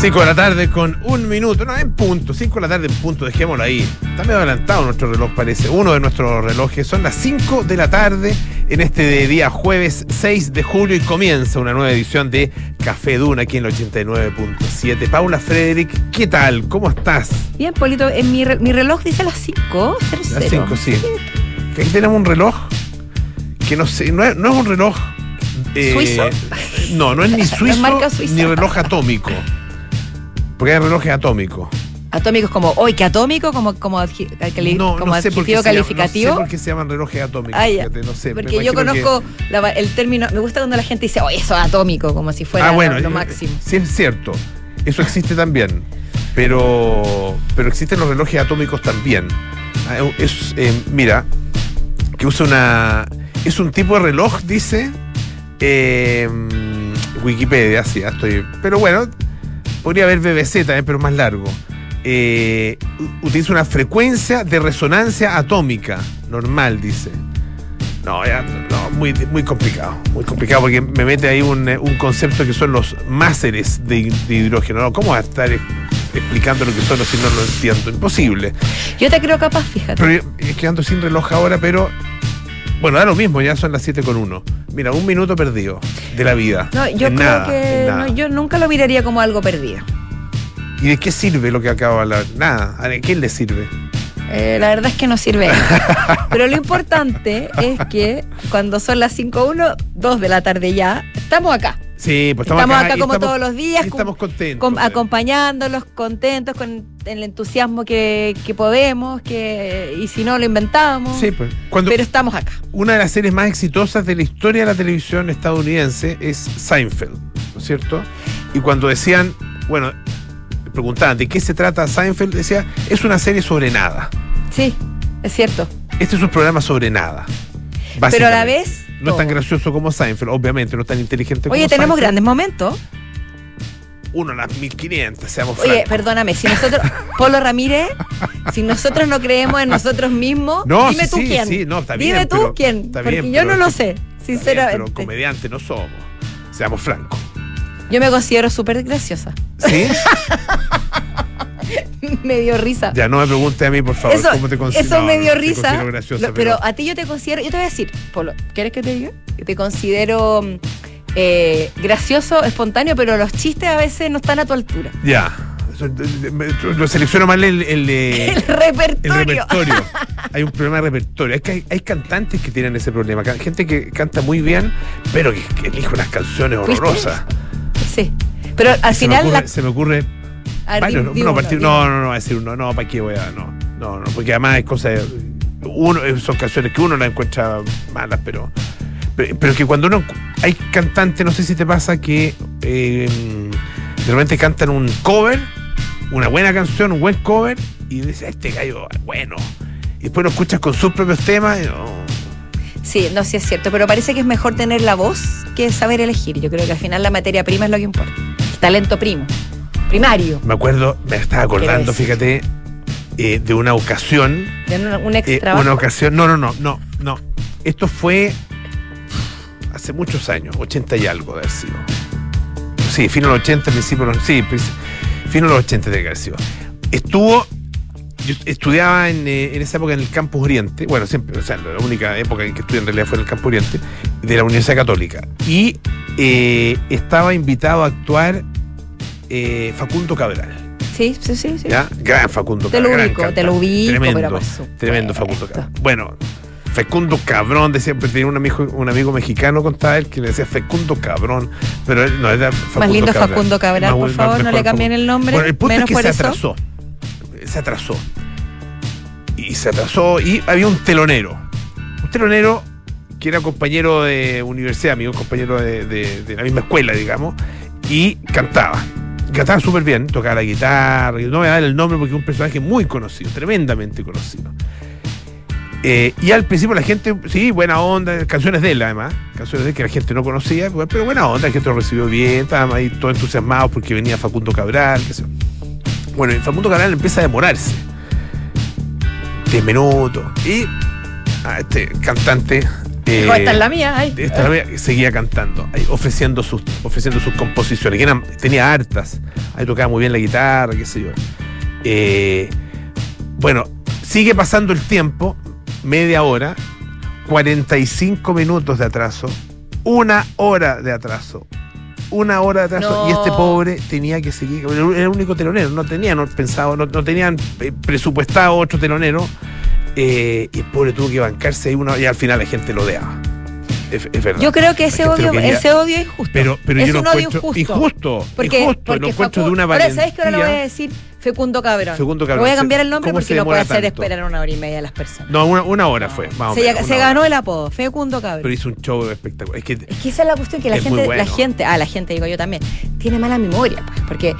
5 de la tarde con un minuto, no, en punto, 5 de la tarde en punto, dejémoslo ahí. Está medio adelantado nuestro reloj, parece. Uno de nuestros relojes. Son las 5 de la tarde en este día jueves 6 de julio y comienza una nueva edición de Café Duna aquí en el 89.7. Paula Frederick, ¿qué tal? ¿Cómo estás? Bien, Polito, en mi, re- mi reloj dice las 5. Las 5, sí. Que Aquí tenemos un reloj que no sé, no es, no es un reloj. eh, ¿Suizo? No, no es ni suizo ni reloj atómico. Porque hay relojes atómicos. Atómicos como, hoy que atómico, como, como, cali- No, como no sé por qué adjetivo se llama- calificativo. no sé por qué se llaman relojes atómicos. Ya. fíjate, no sé. Porque yo que- conozco la- el término, me gusta cuando la gente dice, oye, eso es atómico, como si fuera ah, bueno, lo, lo eh, máximo. Sí, es cierto. Eso existe también. Pero, pero existen los relojes atómicos también. Ah, Es, eh, mira, que usa una. Es un tipo de reloj, dice. eh, Wikipedia, sí, estoy. Pero bueno, podría haber BBC también, pero más largo. Eh, utiliza una frecuencia de resonancia atómica normal, dice. No, ya, no, muy, muy complicado, muy complicado porque me mete ahí un, eh, un concepto que son los máseres de, hi- de hidrógeno. ¿no? ¿Cómo va a estar eh, explicando lo que son si no lo entiendo? Imposible. Yo te creo capaz, fíjate. Pero es que ando sin reloj ahora, pero bueno, da lo mismo, ya son las 7 con 1. Mira, un minuto perdido de la vida. No, yo En creo nada, que no, yo nunca lo miraría como algo perdido. ¿Y de qué sirve lo que acabo de hablar? Nada. ¿A quién le sirve? Eh, la verdad es que no sirve. Pero lo importante es que cuando son las 5.1, 2 de la tarde ya, estamos acá. Sí, pues Estamos, acá, y como estamos- todos los días, estamos contentos. con- pues. acompañándolos, contentos con el entusiasmo que, que podemos, que y si no lo inventamos. Sí, pues. Cuando, Pero estamos acá. una de las series más exitosas de la historia de la televisión estadounidense es Seinfeld, ¿no es cierto? Y cuando decían, bueno, preguntaban de qué se trata Seinfeld, decía, es una serie sobre nada. Sí, es cierto. Este es un programa sobre nada. Pero a la vez. No es tan gracioso como Seinfeld, obviamente, no es tan inteligente como Oye, tenemos Seinfeld. grandes momentos. Uno a las 1500, seamos Oye, francos. perdóname, si nosotros, Polo Ramírez, si nosotros no creemos en nosotros mismos, No, dime sí, tú quién. sí, no, está dime tú pero- quién, está porque bien, yo pero no lo sé, bien, sinceramente. pero comediante no somos, seamos francos. Yo me considero súper graciosa. ¿Sí? me dio risa. ya no me pregunte a mí, por favor, eso cómo te considero. eso me dio risa. considero graciosa, Lo- pero, a ti yo te considero, yo te voy a decir, Polo, ¿quieres que te diga? Que te considero mm, eh, gracioso, espontáneo, pero los chistes a veces no están a tu altura. Ya. Lo selecciono mal el, el, de- El el repertorio. repertorio. hay un problema de repertorio. Es que hay, hay cantantes que tienen ese problema. Gente que canta muy bien, pero que, que elige unas canciones horrorosas. Sí. Pero al se, me final ocurre, la- se me ocurre. A varios, no, no, uno, partir- di no, no, no, va a decir uno. No, ¿para qué voy a.? No, no, no. Porque además es cosa de. Uno, eh, son canciones que uno las encuentra malas, pero. Pero, pero que cuando uno. Hay cantantes, no sé si te pasa, que eh, de repente cantan un cover, una buena canción, un buen cover, y dices, este gallo bueno. Y después lo escuchas con sus propios temas y no. Sí, no, sí es cierto, pero parece que es mejor tener la voz que saber elegir. Yo creo que al final la materia prima es lo que importa. El talento primo, primario, Me acuerdo, me estaba acordando, fíjate, eh, de una ocasión de un, un Eh, extra. una ocasión, no, no, no, no, no. Esto fue hace muchos años, 80 y algo de haber sido. Sí, fino de los 80, principio de los, sí, fino de los 80 de haber sido. Estuvo, yo estudiaba en, eh, en esa época en el Campus Oriente, bueno, siempre, o sea, la única época en que estudié en realidad fue en el Campus Oriente, de la Universidad Católica. Y eh, estaba invitado a actuar eh, Facundo Cabral. Sí, sí, sí. sí. ¿Ya? Gran Facundo Te lo Cabral, ubico, te lo ubico, Tremendo, pero tremendo Facundo Cabral. Bueno, Fecundo Cabrón, decía, pero tenía un amigo, un amigo mexicano, contaba él, que le decía Fecundo Cabrón, pero él no era Facundo Más lindo Cabral. Facundo Cabral, Más por favor, más no le cambien el nombre. Bueno, el punto menos es que se eso. atrasó. Se atrasó. Y se atrasó y había un telonero. Un telonero que era compañero de universidad, amigo, compañero de, de- de la misma escuela, digamos, y cantaba. Cantaba súper bien, tocaba la guitarra, no voy a dar el nombre porque es un personaje muy conocido, tremendamente conocido. Eh, y al principio la gente, sí, buena onda, canciones de él además, canciones de él que la gente no conocía, pues, pero buena onda, la gente lo recibió bien, estaban ahí todos entusiasmados porque venía Facundo Cabral. Bueno, y Facundo Cabral empieza a demorarse. 10 minutos. Y a este cantante Eh, Dijo, esta es la mía. ay. esta es la mía, seguía cantando, ahí, ofreciendo sus, ofreciendo sus composiciones, que eran, tenía hartas. Ahí tocaba muy bien la guitarra, qué sé yo. Eh, bueno, sigue pasando el tiempo, media hora, 45 minutos de atraso, una hora de atraso. Una hora de atraso No. y este pobre tenía que seguir. Era el único telonero, no tenían pensado, no, no tenían eh, presupuestado otro telonero. Eh, y el pobre tuvo que bancarse ahí una y al final la gente lo odiaba. Es, es verdad. Yo creo que ese odio, ese odio es injusto. Pero, pero es yo lo un odio encuentro injusto. injusto. Porque, injusto, porque lo encuentro de una Ahora, valentía. ¿sabes qué ahora lo voy a decir? Fecundo Cabrón. Fecundo voy a cambiar el nombre ¿Cómo porque no puede hacer tanto? esperar una hora y media a las personas. No, una, una hora fue, más o se menos, hora. ganó el apodo, Fecundo Cabrón. Pero hizo un show espectacular. Es que Es que esa es la cuestión que la gente, bueno. la gente, ah, la gente digo yo también, tiene mala memoria, pues, porque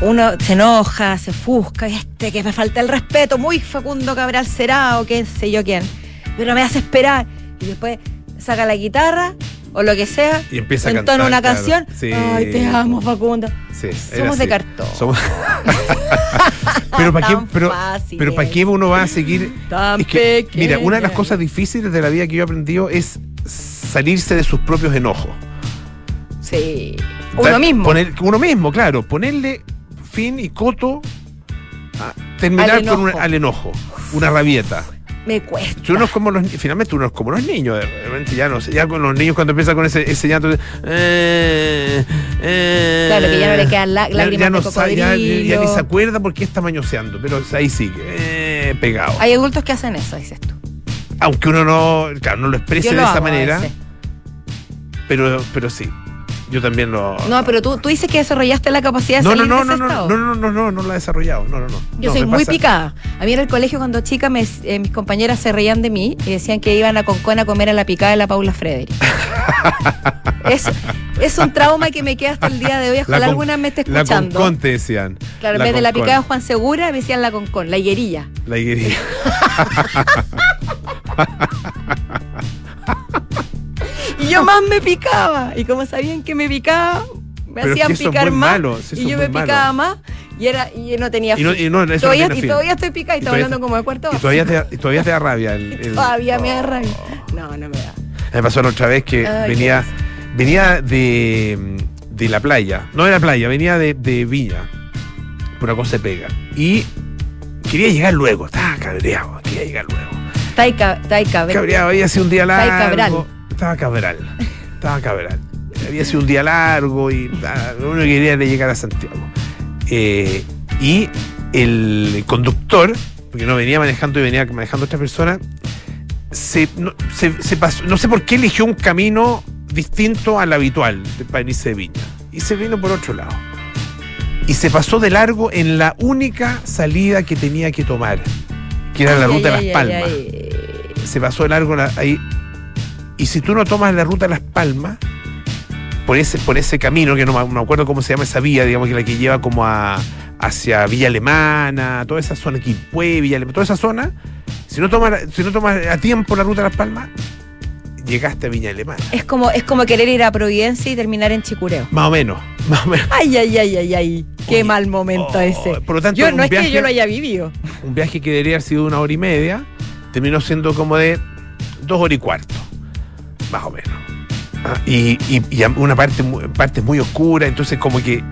uno se enoja, se ofusca, y este que me falta el respeto, muy Facundo Cabral será o qué sé yo quién, pero me hace esperar y después saca la guitarra o lo que sea, Y empieza a entona cantar, una claro. canción, Sí. ay te amo Facundo, sí, somos de cartón. Somos- pero para qué, pero, pero para qué uno va a seguir. Tan Es que, mira, una de las cosas difíciles de la vida que yo he aprendido es salirse de sus propios enojos. sí, uno mismo. poner- uno mismo, claro. Ponerle fin y coto a terminar Al con enojo. al enojo. Una rabieta. Me cuesta. Si uno es como los finalmente uno es como los niños, de repente ya no sé, ya con los niños cuando empiezan con ese, ese llanto eh, eh, Claro, que ya no le quedan lá- lágrimas ya no de sa- ya- ya ni se acuerda por qué está mañoseando, pero ahí sigue, eh, pegado. Hay adultos que hacen eso, dices tú. Aunque uno no, claro, no lo exprese Yo de lo esa manera, pero, pero sí. Yo también lo. No, pero tú, tú dices que desarrollaste la capacidad de no, no, salir no, de ese no, no, estado. no, no, no, no, no lo he desarrollado. No, no, no. Yo No, soy muy pasa- picada. A mí en el colegio cuando chica me- eh, mis compañeras se reían de mí y decían que iban a Concón a comer a la picada de la Paula Frederick. es, es un trauma que me queda hasta el día de hoy. La Ojalá alguna me esté La escuchando. Concon te decían. claro, en vez de la picada de Juan Segura, me decían la Concón, la higuerilla. La higuerilla. Y yo más me picaba. Y como sabían que me picaba, me Pero es hacían que picar más. malo, y yo me malo. picaba más. Y, era, y no tenía Y no- y no, eso no todavía, y todavía estoy picada y, Y estoy todavía hablando como de cuarto Y todavía te, y todavía te da rabia. El, el- Todavía me da Oh. rabia. No, no me da. Me pasó la otra vez que Ay, venía, venía de, de la playa. No de la playa, venía de, de Villa. Por una cosa se pega. Y quería llegar luego. Estaba cabreado. Quería llegar luego. Ven. Cabreado. Había sido un día Está ahí largo. Estaba cabral. Estaba cabral. Había sido un día largo y ah, lo único que quería era llegar a Santiago. Eh, y el conductor, porque no venía manejando y venía manejando otra persona, se, no, se- se pasó, no sé por qué eligió un camino distinto al habitual de para irse de Viña. Y se vino por otro lado. Y se pasó de largo en la única salida que tenía que tomar, que era la ruta ay, de Las ay, Palmas. Se pasó de largo la- ahí. Y si tú no tomas la ruta de Las Palmas, por ese, por ese camino, que no me, no acuerdo cómo se llama esa vía, digamos que la que lleva como a, hacia Villa Alemana, toda esa zona, Quilpué, Villa Alemana, toda esa zona, si no tomas, si no tomas a tiempo la ruta de Las Palmas, llegaste a Villa Alemana. Es como, es como querer ir a Providencia y terminar en Chicureo. Más o menos, más o menos. Ay, ay, ay, ay, ay. Qué Oye, mal momento oh, ese. Por lo tanto, Yo, no es viaje- que yo lo haya vivido. un viaje que debería haber sido una hora y media, terminó siendo como de dos horas y cuarto, más o menos. Ah, y, y- y una parte, parte muy oscura, entonces como que,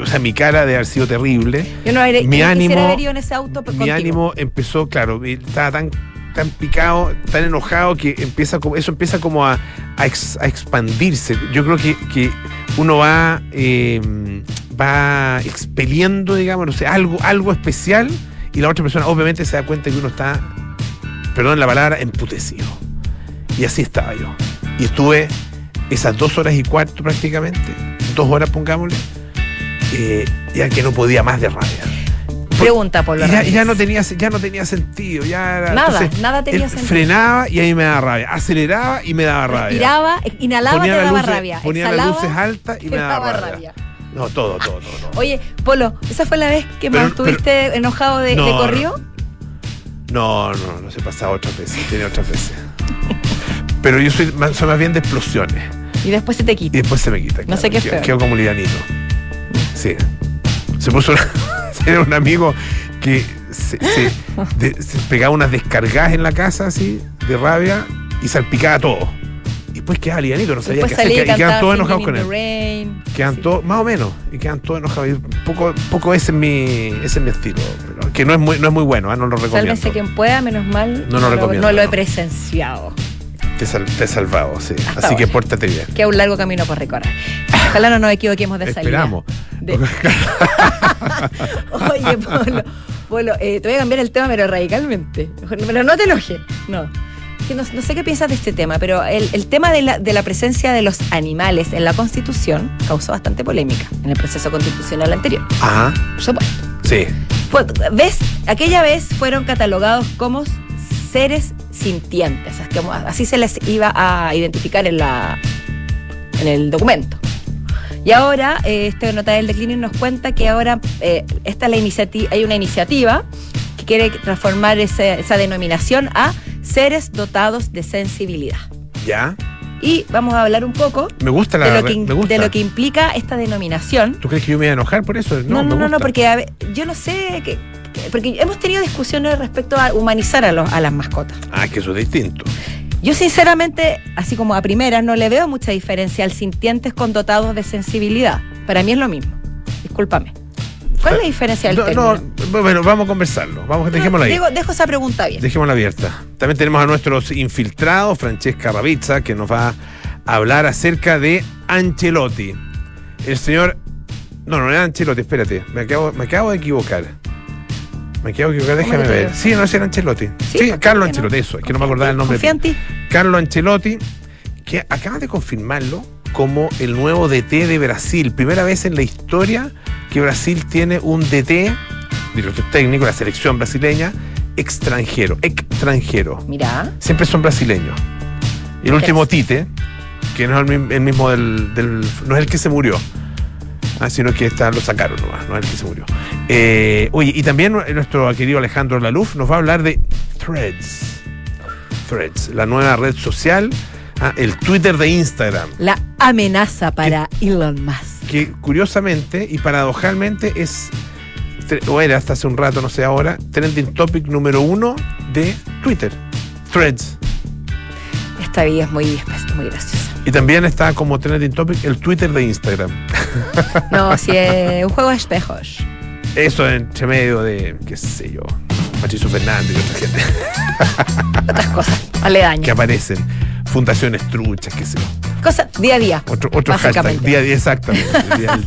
o sea, mi cara de haber sido terrible. Yo no, habré- Mi ánimo- haber ido en ese auto pues, Mi contigo. ánimo empezó, claro, estaba tan, tan picado, tan enojado que empieza como, eso empieza como a, a ex- a expandirse. Yo creo que, que uno va, eh, va expeliendo, digamos, no sé, algo, algo especial y la otra persona obviamente se da cuenta que uno está, perdón la palabra, emputecido. Y así estaba yo. Y estuve esas dos horas y cuarto prácticamente, dos horas pongámosle, eh, ya que no podía más de rabia. Pregunta. Y ya, ya no tenía, ya no tenía sentido. Ya era- Nada, entonces, nada tenía él sentido. Frenaba y ahí me daba rabia. Aceleraba y me daba rabia. Respiraba, inhalaba, Ponía te daba luces- rabia. ponía las luces altas y me daba, rabia. No, todo, todo, todo. todo. Oye, Polo, ¿esa fue la vez que Pero- más estuviste enojado de, No, de no. corrido? No, no, no se pasaba otras veces. Tenía otras veces. Pero yo soy más, soy más bien de explosiones. Y después se te Y quita. después se me quita. No sé qué es Quedo- como livianito. Sí. Se puso una- era un amigo que se, se- de- se pegaba unas descargadas en la casa así, de rabia, y salpicaba todo. después quedaba livianito, no sabía qué hacer. y Y quedan todos enojados con él. Rain. Quedan Sí. todos, más o menos, y quedan todos enojados. Y poco, poco ese es mi, ese es mi estilo, pero que no es muy, no es muy bueno, ah, no lo recomiendo. Sálvese quien pueda, menos mal. No lo recomiendo, No lo he no. presenciado. Te, sal- te he salvado, sí. Hasta Así que pórtate bien. Queda un largo camino por recorrer. Ojalá no nos equivoquemos de salida. Esperamos. De- Oye, Polo, Polo, eh, te voy a cambiar el tema, pero radicalmente. Pero no te enojes. No. Que no, no sé qué piensas de este tema, pero el, el tema de la, de la presencia de los animales en la Constitución causó bastante polémica en el proceso constitucional anterior. Ajá, Por supuesto. sí. Fue- ¿Ves? Aquella vez fueron catalogados como seres sintientes, así se les iba a identificar en, la, en el documento. Y ahora, eh, este nota del declining nos cuenta que ahora eh, esta es la iniciativa, hay una iniciativa que quiere transformar ese- esa denominación a seres dotados de sensibilidad. ¿Ya? Y vamos a hablar un poco Me gusta la de lo, que, me gusta. de lo que implica esta denominación. ¿Tú crees que yo me voy a enojar por eso? No, No, no, me no, porque a ver, yo no sé, que- porque hemos tenido discusiones respecto a humanizar a, los, a las mascotas. Ah, que eso es distinto. Yo sinceramente, así como a primera, no le veo mucha diferencia al sintientes con dotados de sensibilidad. Para mí es lo mismo. Discúlpame. ¿Cuál es la diferencia del No, término? no, bueno, vamos a conversarlo. Vamos, dejémosla ahí. Dejo esa pregunta bien. Dejémosla abierta. También tenemos a nuestros infiltrados, Francesca Ravizza, que nos va a hablar acerca de Ancelotti. El señor. No, no era Ancelotti, espérate. Me acabo, me acabo de equivocar. Me acabo de equivocar, ¿Cómo déjame ver. Sí, no, ese era Ancelotti. Sí, Sí, ¿por Carlos qué no? Ancelotti, eso, es que no me acordaba el nombre. Ti. Carlo Ancelotti, que acaba de confirmarlo como el nuevo DT de Brasil. Primera vez en la historia que Brasil tiene un DT, director técnico, la selección brasileña, extranjero, extranjero. Mira, Siempre son brasileños. Y el último Tite, que no es el, mi- el mismo del, del- no es el que se murió, ah, sino que está, lo sacaron nomás, no es el que se murió. Eh, oye, y también nuestro querido Alejandro Laluf nos va a hablar de Threads. Threads, la nueva red social, ah, el Twitter de Instagram, la amenaza para Elon Musk. que curiosamente y paradojalmente es, o era hasta hace un rato, no sé ahora, trending topic número uno de Twitter. Threads. Esta vida es muy, muy graciosa. Y también está como trending topic el Twitter de Instagram. No, si es un juego de espejos. Eso entre medio de, qué sé yo, Patricio Fernández y otra gente Otras cosas, que aledañas. aparecen. Fundaciones truchas, qué sé yo. Cosas día a día. Otro, otro hashtag, día a día, exactamente.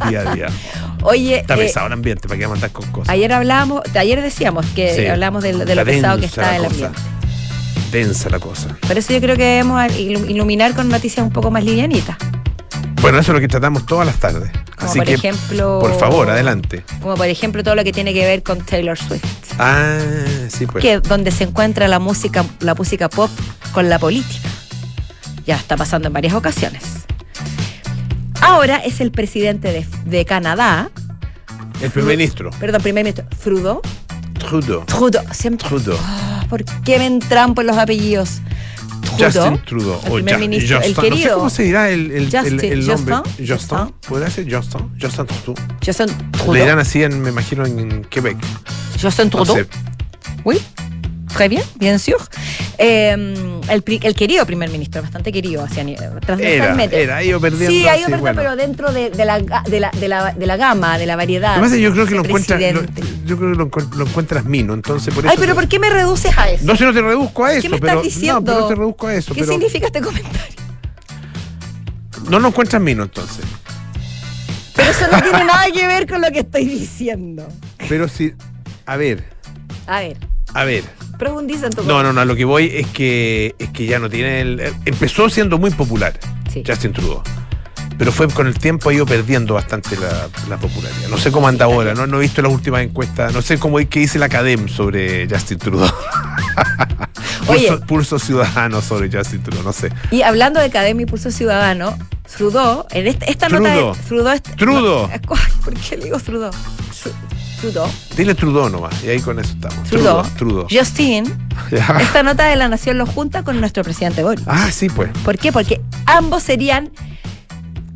Día, a día. Oye, Está eh, pesado el ambiente, ¿para qué mandar con cosas? ayer hablábamos, ayer decíamos que Sí. hablamos de, lo pesado que está el ambiente. La cosa. Por eso yo creo que debemos ilu- iluminar con noticias un poco más livianitas. Bueno, eso es lo que tratamos todas las tardes. Como Así por que, ejemplo. por favor, adelante. Como por ejemplo todo lo que tiene que ver con Taylor Swift. Ah, sí, pues. que donde se encuentra la música, la música pop con la política. Ya está pasando en varias ocasiones. Ahora es el presidente de, de Canadá, El primer ministro, perdón, primer ministro, Trudeau. Trudeau. Trudeau, siempre. Trudeau. Ah, ¿Por qué me entrampo en los apellidos? Justin Trudeau. el o primer ministro, el Justin. No sé querido. cómo se dirá el, el, el- Justin, el nombre. Justin, Justin. Justin. ¿Podría ser Justin? Justin Trudeau. Justin Le Trudeau. dirán así, en, me imagino, en Quebec. Justin No Trudeau. sé. Oui, très bien, bien sûr. Eh, el, querido primer ministro, bastante querido hacia Era, transversalmente. era, ha ido perdiendo. Sí, ha ido perdiendo, bueno. pero dentro de, de la, de, la, de, la, de la gama, de la variedad. Que yo creo que lo presidente. yo creo que lo, encuent- lo encuentras mino, entonces por eso. Ay, pero te- ¿por qué me reduces a eso? No sé, no te reduzco a eso, ¿Qué me pero. estás diciendo? No, pero no te reduzco a eso. ¿Qué pero significa este comentario? No lo encuentras mino, entonces. Pero eso no tiene nada que ver con lo que estoy diciendo. Pero sí. A ver, A ver, a ver. Profundiza en tu No, no, no, lo que voy es que es que ya no tiene el. Empezó siendo muy popular, Sí. Justin Trudeau. Pero fue con el tiempo ha ido perdiendo bastante la, la popularidad. No sé cómo anda ahora, no, no he visto las últimas encuestas, no sé cómo qué dice la Academ sobre Justin Trudeau. Oye. pulso, pulso ciudadano sobre Justin Trudeau, no sé. Y hablando de Academia y Pulso Ciudadano, Trudeau, en este- esta nota Trudeau. de Trudeau. ¿Por qué le digo Trudeau? Tru- Trudeau. Dile Trudeau nomás, y ahí con eso estamos. Trudeau. Trudeau. Justin, esta nota de la Nación lo junta con nuestro presidente Boris. Ah, sí, pues. ¿Por qué? Porque ambos serían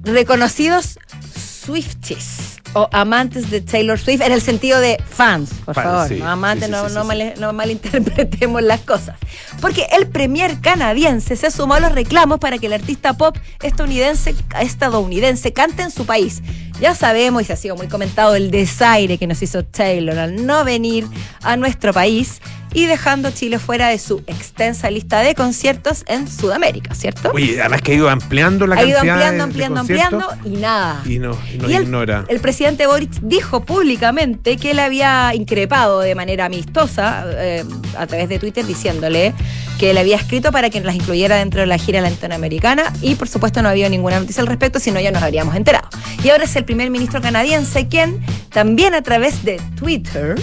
reconocidos Swifties. O amantes de Taylor Swift en el sentido de fans, por Fans, favor. sí. no amantes, Sí, sí, no, sí, no sí, mal- no malinterpretemos las cosas. Porque el premier canadiense se sumó a los reclamos para que el artista pop estadounidense, estadounidense cante en su país. Ya sabemos, y se ha sido muy comentado, el desaire que nos hizo Taylor al no venir a nuestro país y dejando Chile fuera de su extensa lista de conciertos en Sudamérica, ¿cierto? Oye, además que ha ido ampliando la ha ido cantidad ampliando, de ampliando, ampliando y nada. Y no, y no Y el, ignora. el presidente Boric dijo públicamente que él había increpado de manera amistosa eh, a través de Twitter diciéndole que él había escrito para que las incluyera dentro de la gira latinoamericana y por supuesto no había ninguna noticia al respecto, si no ya nos habríamos enterado. Y ahora es el primer ministro canadiense quien también a través de Twitter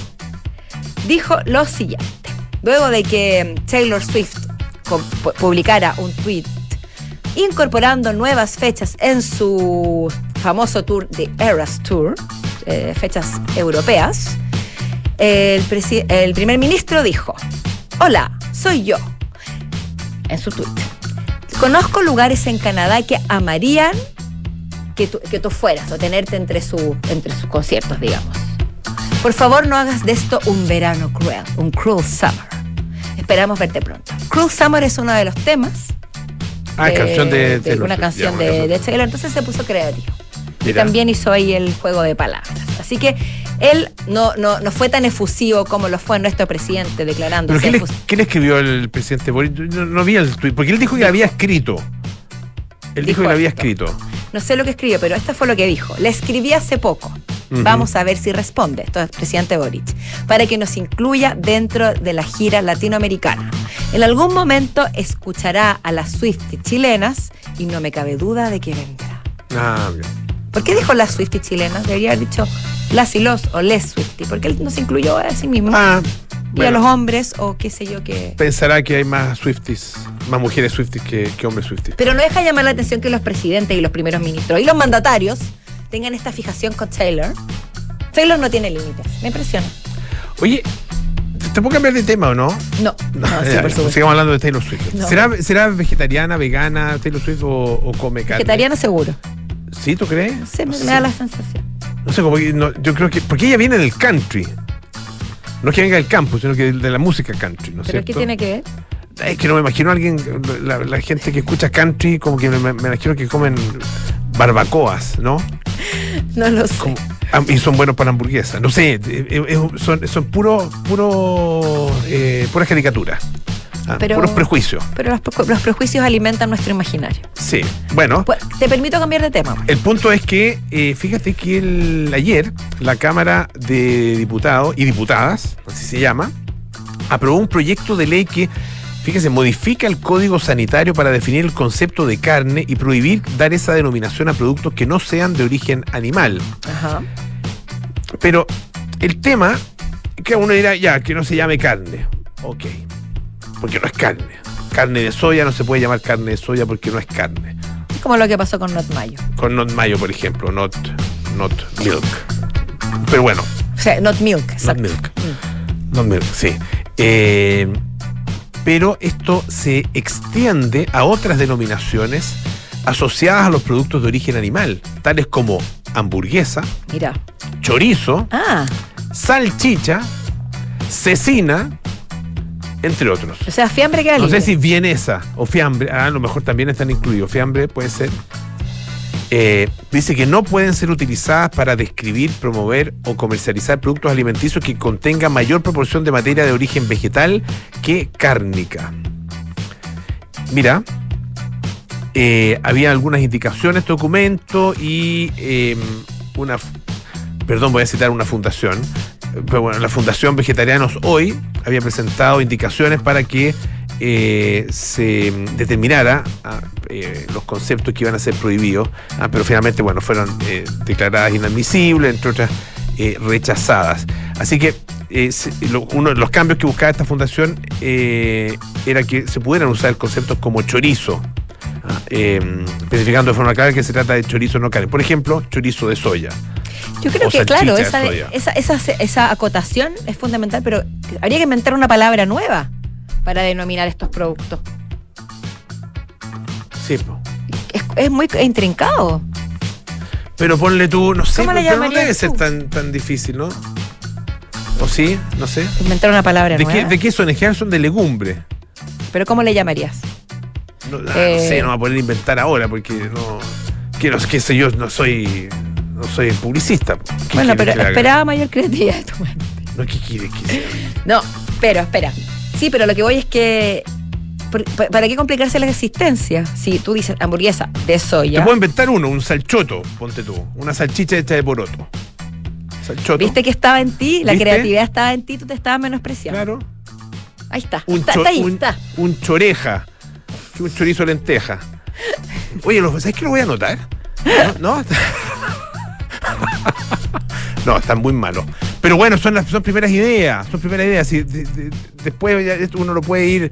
dijo lo siguiente. Luego de que Taylor Swift publicara un tweet incorporando nuevas fechas en su famoso tour de Eras Tour, eh, fechas europeas, el primer ministro dijo, hola, soy yo, en su tweet. Conozco lugares en Canadá que amarían que tú, que tú fueras o tenerte entre, su, entre sus conciertos, digamos. Por favor, no hagas de esto un verano cruel, un cruel summer. Esperamos verte pronto. Cruel Summer es uno de los temas Ah, canción de, una canción de, de Taylor, entonces se puso creativo. Y también hizo ahí el juego de palabras. Así que él no, no, no fue tan efusivo como lo fue nuestro presidente declarando. ¿Pero qué le escribió el presidente Boris? No, no vi el tweet, porque él dijo que había escrito. Él dijo, Dijo que lo había esto. escrito. No sé lo que escribió, pero esto fue lo que dijo. Le escribí hace poco. Vamos a ver si responde. Esto es presidente Boric. Para que nos incluya dentro de la gira latinoamericana. En algún momento escuchará a las Swifties chilenas y no me cabe duda de que vendrá. Ah, bien. ¿Por qué dijo las Swifties chilenas? Debería haber dicho las y los o les Swifties. Porque él nos incluyó a sí mismo. Ah, y a los hombres o qué sé yo qué. Pensará que hay más Swifties, más mujeres Swifties que, que hombres Swifties. Pero no deja llamar la atención que los presidentes y los primeros ministros y los mandatarios tengan esta fijación con Taylor. Taylor no tiene límites. Me impresiona. Oye, ¿te puedo cambiar de tema o no? No, no, sí, ya, por supuesto. sigamos hablando de Taylor Swift. No. ¿Será, ¿Será vegetariana, vegana, Taylor Swift o, o come carne? Vegetariana seguro. ¿Sí, tú crees? No sé, me, No me sé. da la sensación. No sé, como que no, yo creo que. Porque ella viene del country. No es que venga del campo, sino que de la música country, ¿no es ¿Pero cierto? qué tiene que ver? Es que no me imagino a alguien, la, la gente que escucha country, como que me, me imagino que comen barbacoas, ¿no? No lo sé. Como- ah, y son buenos para hamburguesas. No sé, eh, eh, son, son puro, puro, eh, puras caricaturas. Ah, Pero- puros prejuicios. Pero los, los prejuicios alimentan nuestro imaginario. Sí. Bueno, Pues, te permito cambiar de tema. el punto es que, eh, fíjate que el- ayer la Cámara de Diputados y Diputadas, así se llama, aprobó un proyecto de ley que, fíjese, modifica el código sanitario para definir el concepto de carne y prohibir dar esa denominación a productos que no sean de origen animal. Ajá. Pero el tema, que uno dirá, ya, que no se llame carne. Ok. Porque no es carne. Carne de soya no se puede llamar carne de soya porque no es carne. Es como lo que pasó con Not Mayo. Con not mayo, por ejemplo, not, not milk. Pero bueno, O sea, Not Milk. not milk. Mm. Not milk, sí. Eh, pero esto se extiende a otras denominaciones asociadas a los productos de origen animal, tales como hamburguesa, Mira. chorizo, Ah, salchicha, cecina, entre otros. o sea, fiambre queda No libre. sé si vienesa o fiambre, ah, a lo mejor también están incluidos. Fiambre puede ser. Eh, dice que no pueden ser utilizadas para describir, promover o comercializar productos alimenticios que contengan mayor proporción de materia de origen vegetal que cárnica. Mira, eh, había algunas indicaciones, documento y eh, una, perdón, voy a citar una fundación, pero bueno, la Fundación Vegetarianos Hoy había presentado indicaciones para que eh, se determinara ah, eh, los conceptos que iban a ser prohibidos, ah, pero finalmente, bueno, fueron eh, declaradas inadmisibles, entre otras rechazadas. Así que uno de los cambios que buscaba esta fundación era que se pudieran usar conceptos como chorizo, eh, especificando de forma clara que se trata de chorizo no carne. Por ejemplo, chorizo de soya. Yo creo o que, claro, esa, esa, esa, esa acotación es fundamental, pero habría que inventar una palabra nueva para denominar estos productos. Sí. Es, es muy intrincado. Pero ponle tú, no sé, ¿Cómo le pero no debe ser tan, tan difícil, ¿no? ¿O sí? No sé. Inventar una palabra ¿De nueva. qué, ¿De qué son? En general son de legumbre. Pero ¿cómo le llamarías? No, ah, no Eh. sé, no va a poder inventar ahora porque no. Quiero, qué sé yo, no soy. No soy publicista. ¿Qué Bueno, pero esperaba mayor creatividad de tu mente. No, ¿qué quieres que? No, pero espera. Sí, pero lo que voy es que. ¿Para qué complicarse la existencia? Si tú dices hamburguesa de Te soya. puedo inventar uno, un salchoto, ponte tú. Una salchicha hecha de poroto. Salchoto. ¿Viste que estaba en ti? La ¿Viste? creatividad estaba en ti, tú te estabas menospreciando. Claro. Ahí está. Un, está, ahí, un, está. un choreja. Un chorizo lenteja. Oye, ¿lo- ¿sabes que lo voy a anotar? ¿No? ¿No? No, están muy malos. Pero bueno, son las son primeras ideas. Son primeras ideas. Y de- de- después uno lo puede ir.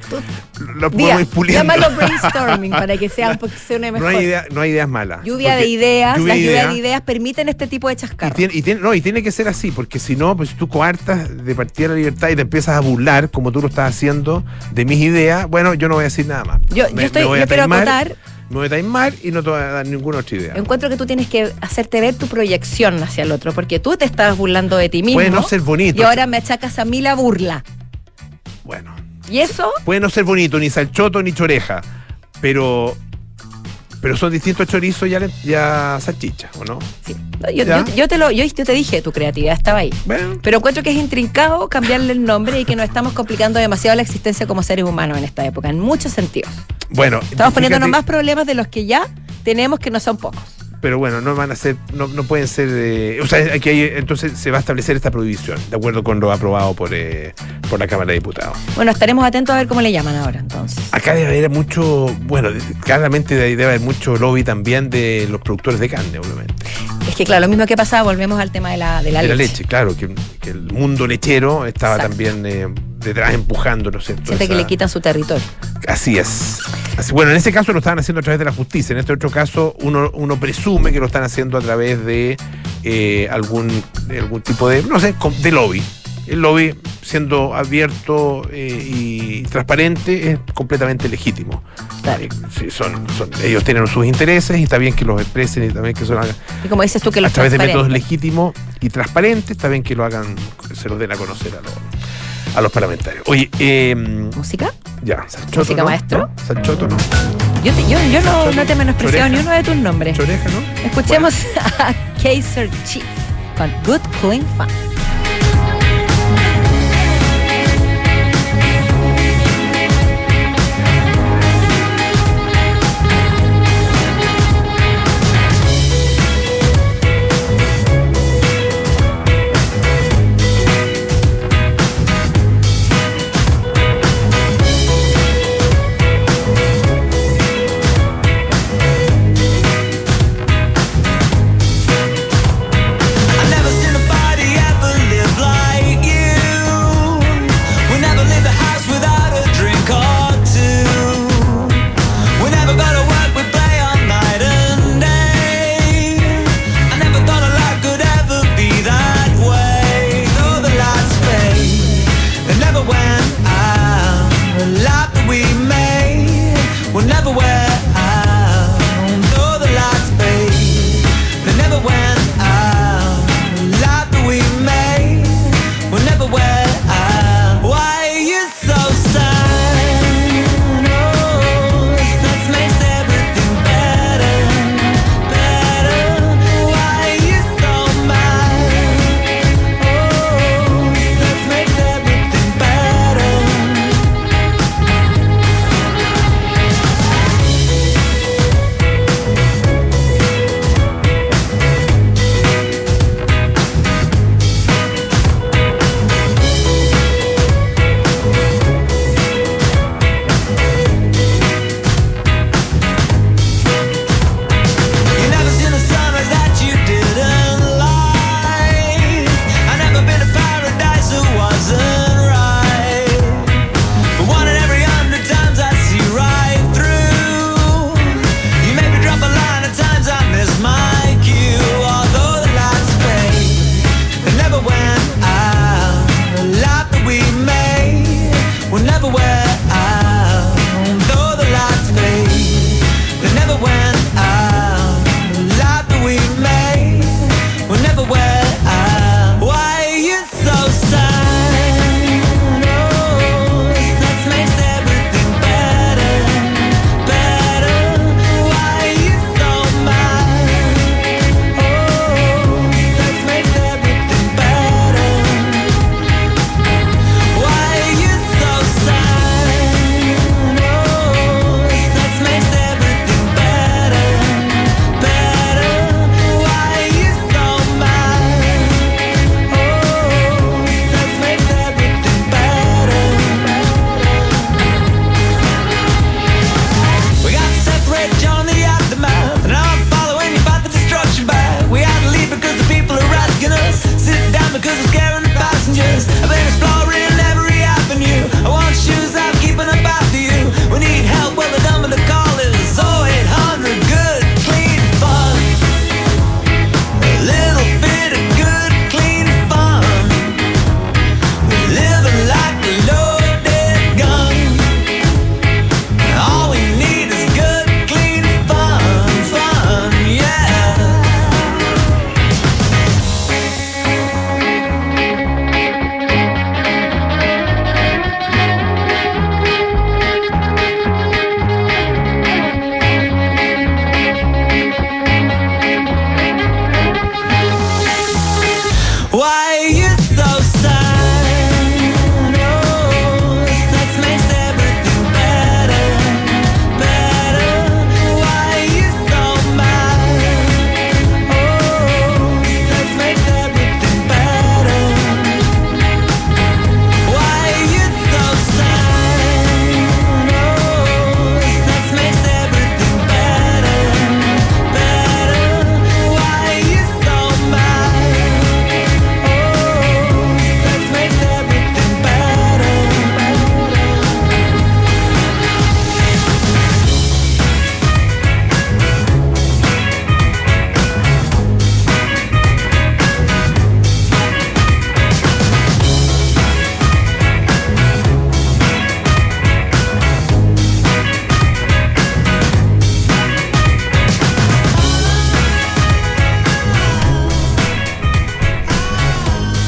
Lo podemos ir puliendo. llámalo brainstorming para que sea poco sea una No mejor. hay, idea- no hay ideas malas. Lluvia Porque de ideas, lluvia las de lluvias ideas- de ideas permiten este tipo de Y chascarros. tiene, y tiene- no, y tiene que ser así, porque si no, pues tú coartas de partida la libertad y te empiezas a burlar, como tú lo estás haciendo, de mis ideas, bueno, yo no voy a decir nada más. Yo, yo estoy, yo quiero taimar, acotar, Me a taimar y no te voy a dar ninguna otra idea. encuentro que tú tienes que hacerte ver tu proyección hacia el otro, porque tú te estabas burlando de ti mismo. Puede no ser bonito. Y ahora me achacas a mí la burla. Bueno, Y eso, puede no ser bonito, ni salchoto, ni choreja, pero pero son distintos chorizos y a, y a salchicha, ¿o no? sí. Yo, yo- yo te lo, yo, yo te dije, tu creatividad estaba ahí. Bueno, Pero encuentro que es intrincado cambiarle el nombre y que nos estamos complicando demasiado la existencia como seres humanos en esta época, en muchos sentidos. bueno. Estamos poniéndonos más problemas de los que ya tenemos, que no son pocos. Pero bueno, no van a ser, no, no pueden ser, eh, o sea, aquí hay- entonces se va a establecer esta prohibición, de acuerdo con lo aprobado por, eh, por la Cámara de Diputados. Bueno, estaremos atentos a ver cómo le llaman ahora, entonces. Acá debe haber mucho, bueno, claramente debe haber mucho lobby también de los productores de carne, obviamente. Es que, claro, lo mismo que pasaba, volvemos al tema de la, de la de la leche. leche, claro, que, que el mundo lechero estaba Exacto. también eh, detrás empujando, ¿no es cierto? Siente que le quitan su territorio. Así es. Así, bueno, en ese caso lo estaban haciendo a través de la justicia. En este otro caso, uno, uno presume que lo están haciendo a través de eh, algún, algún tipo de, no sé, de lobby. El lobby, siendo abierto eh, y transparente, es completamente legítimo. Claro. Eh, sí, son, son- ellos tienen sus intereses y está bien que los expresen y también que son Y como dices tú, que a los través de métodos legítimos y transparentes, está bien que lo hagan, se los den a conocer a los, a los parlamentarios. Oye, eh, ¿Música? ya, Sanchoto. ¿Música, ¿no? maestro? ¿No? Sanchoto, ¿no? Yo, te- yo, yo no, no te he menospreciado ni uno de tus nombres. Choreja, ¿no? Escuchemos a Kaiser Chief con Good Clean Fun.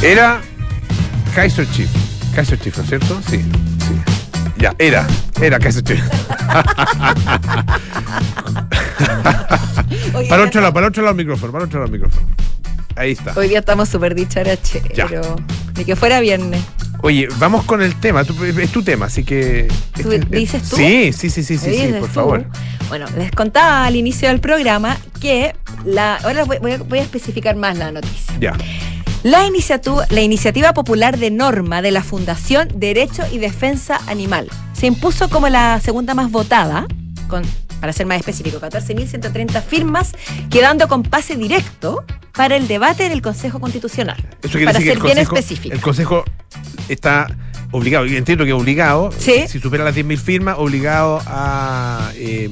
Era Kaiser Chief. Kaiser Chief, ¿no es cierto? Sí, sí. Ya, era. Era Kaiser Chief. Oye, Para otro lado, para otro lado el micrófono, para otro lado el micrófono. Ahí está. Hoy día estamos súper dicharacheros. Ni que fuera viernes. Oye, vamos con el tema. Es tu tema, así que. ¿Tú este- dices tú? Sí, sí, sí, sí, sí, ¿Me sí, por tú? favor. Bueno, les contaba al inicio del programa que la. Ahora voy, voy a, voy a especificar más la noticia. Ya. La, iniciatu- la iniciativa popular de norma de la Fundación Derecho y Defensa Animal se impuso como la segunda más votada, con, para ser más específico, 14.130 firmas, quedando con pase directo para el debate en el Consejo Constitucional. Eso quiere para decir ser que el bien consejo, específico. el consejo está obligado, y entiendo que obligado, Sí. si supera las 10.000 firmas, obligado a eh,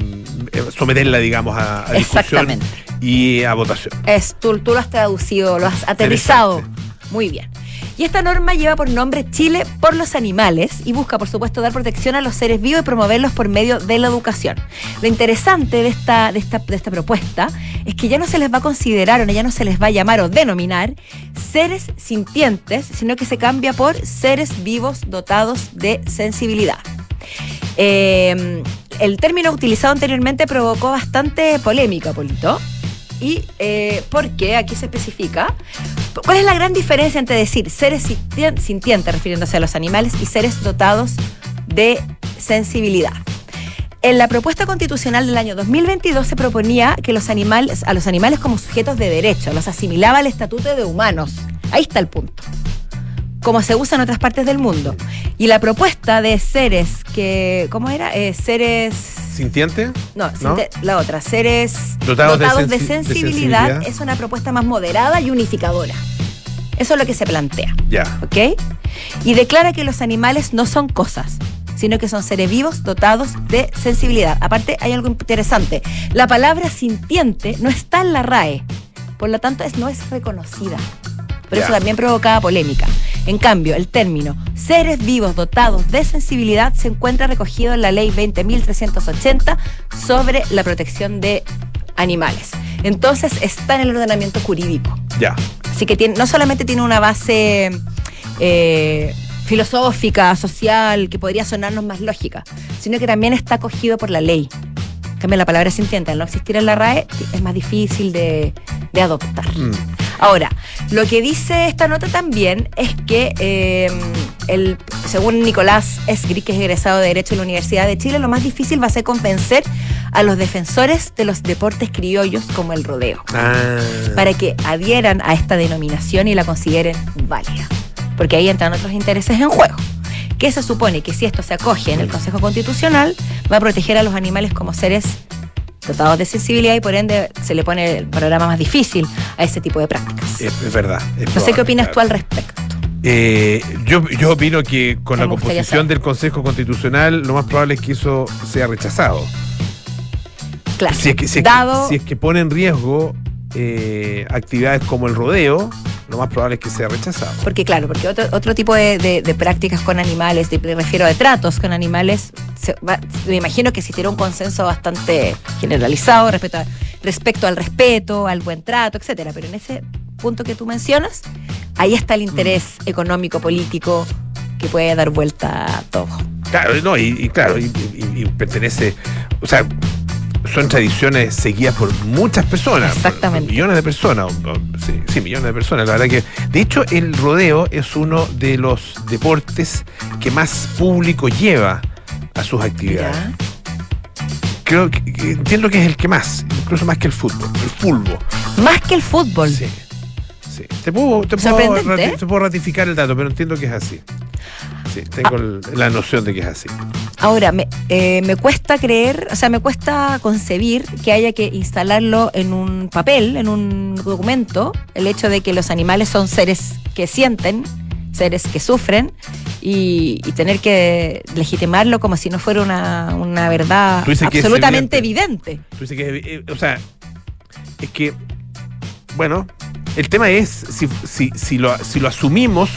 someterla, digamos, a, a discusión Exactamente. Y a votación. Es, tú, tú lo has traducido, lo has aterrizado. Muy bien. Y esta norma lleva por nombre Chile por los animales y busca, por supuesto, dar protección a los seres vivos y promoverlos por medio de la educación. Lo interesante de esta, de esta, de esta propuesta es que ya no se les va a considerar o ya no se les va a llamar o denominar seres sintientes, sino que se cambia por seres vivos dotados de sensibilidad. Eh, el término utilizado anteriormente provocó bastante polémica, Polito. ¿Y eh, por qué? Aquí se especifica. ¿Cuál es la gran diferencia entre decir seres sintien- sintientes, refiriéndose a los animales, y seres dotados de sensibilidad? En la propuesta constitucional del año 2022 se proponía que los animales, a los animales como sujetos de derecho, los asimilaba al estatuto de humanos. Ahí está el punto. Como se usa en otras partes del mundo. Y la propuesta de seres que. ¿Cómo era? Eh, seres. ¿Sintiente? No, la otra, seres Dotados dotados, de de, sensi- de sensibilidad, sensibilidad. es una propuesta más moderada y unificadora. Eso es lo que se plantea, Ya. ¿ok? Y declara que los animales no son cosas, sino que son seres vivos dotados de sensibilidad. Aparte, hay algo interesante. La palabra sintiente no está en la RAE, por lo tanto, es, no es reconocida. Ya. eso también provocaba polémica. En cambio, el término seres vivos dotados de sensibilidad se encuentra recogido en la ley 20.380 sobre la protección de animales. Entonces está en el ordenamiento jurídico. Ya. Así que tiene, no solamente tiene una base eh, filosófica, social, que podría sonarnos más lógica, sino que también está acogido por la ley. Cambio, la palabra sintiente, al no existir en la RAE, es más difícil de, de adoptar. Mm. Ahora, lo que dice esta nota también es que, eh, el, según Nicolás Esgri, que es egresado de Derecho de la Universidad de Chile, lo más difícil va a ser convencer a los defensores de los deportes criollos como el rodeo Ah. para que adhieran a esta denominación y la consideren válida. Porque ahí entran otros intereses en juego. Que se supone que si esto se acoge en el Consejo Constitucional, va a proteger a los animales como seres dotados de sensibilidad y por ende se le pone el panorama más difícil a ese tipo de prácticas. Es, es verdad. es no sé qué opinas tú al respecto. Eh, yo, yo opino que con Me la composición del Consejo Constitucional lo más probable es que eso sea rechazado. Claro, Si es que, si es que- si es que pone en riesgo eh, actividades como el rodeo, lo más probable es que sea rechazado. Porque claro, porque otro, otro tipo de, de- de prácticas con animales, de- me refiero a tratos con animales, se va- me imagino que existiera un consenso bastante generalizado respecto, a- respecto al respeto, al buen trato, etcétera. Pero en ese punto que tú mencionas, ahí está el interés Mm. económico, político, que puede dar vuelta a todo. Claro, no, y, y claro, y, y- y pertenece, o sea, son tradiciones seguidas por muchas personas. Exactamente. millones de personas. sí, sí, millones de personas. La verdad que, de hecho, el rodeo es uno de los deportes que más público lleva a sus actividades. ¿Ya? Creo que, entiendo que es el que más, incluso más que el fútbol, el fútbol. Más que el fútbol. Sí. Sí. Te puedo, te, puedo ¿eh? te puedo ratificar el dato, pero entiendo que es así. Tengo la noción de que es así. Ahora, me, eh, me cuesta creer, o sea, me cuesta concebir que haya que instalarlo en un papel, en un documento, el hecho de que los animales son seres que sienten, seres que sufren, y, y tener que legitimarlo como si no fuera una, una verdad absolutamente evidente. Tú dices que, eh, o sea, es que, bueno, el tema es si, si, si, lo, si lo asumimos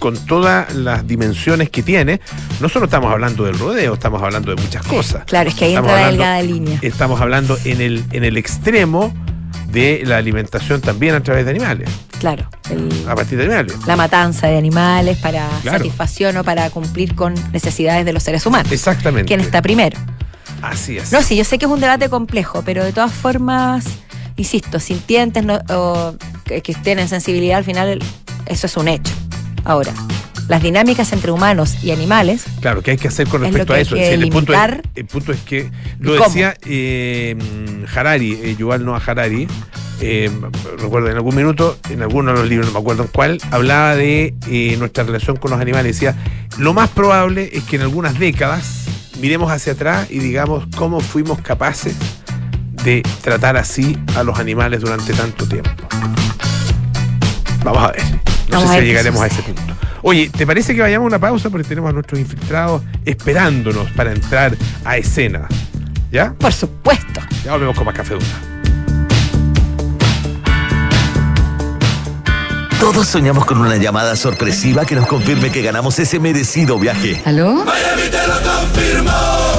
con todas las dimensiones que tiene, no solo estamos hablando del rodeo, estamos hablando de muchas cosas. Claro, es que ahí Estamos entra la hablando- delgada línea. Estamos hablando en el, en el extremo de la alimentación también a través de animales, Claro, el- a partir de animales. la matanza de animales para Claro. satisfacción o para cumplir con necesidades de los seres humanos. Exactamente. ¿Quién está primero? Así es. No, sí, yo sé que es un debate complejo, pero de todas formas, insisto, sintientes no- o que, que tienen sensibilidad, al final eso es un hecho. Ahora, las dinámicas entre humanos y animales, Claro, ¿qué hay que hacer con respecto a eso? el, punto es, el punto es que lo cómo? decía eh, Harari, eh, Yuval Noah Harari, eh, recuerdo en algún minuto, en alguno de los libros, no me acuerdo en cuál, hablaba de eh, nuestra relación con los animales. Decía, lo más probable es que en algunas décadas miremos hacia atrás y digamos cómo fuimos capaces de tratar así a los animales durante tanto tiempo. Vamos a ver. No Vamos sé si llegaremos a ese punto. Oye, ¿te parece que vayamos a una pausa? Porque tenemos a nuestros infiltrados esperándonos para entrar a escena. ¿Ya? por supuesto. Ya volvemos con más café Duna. Todos soñamos con una llamada sorpresiva que nos confirme que ganamos ese merecido viaje. ¿Aló?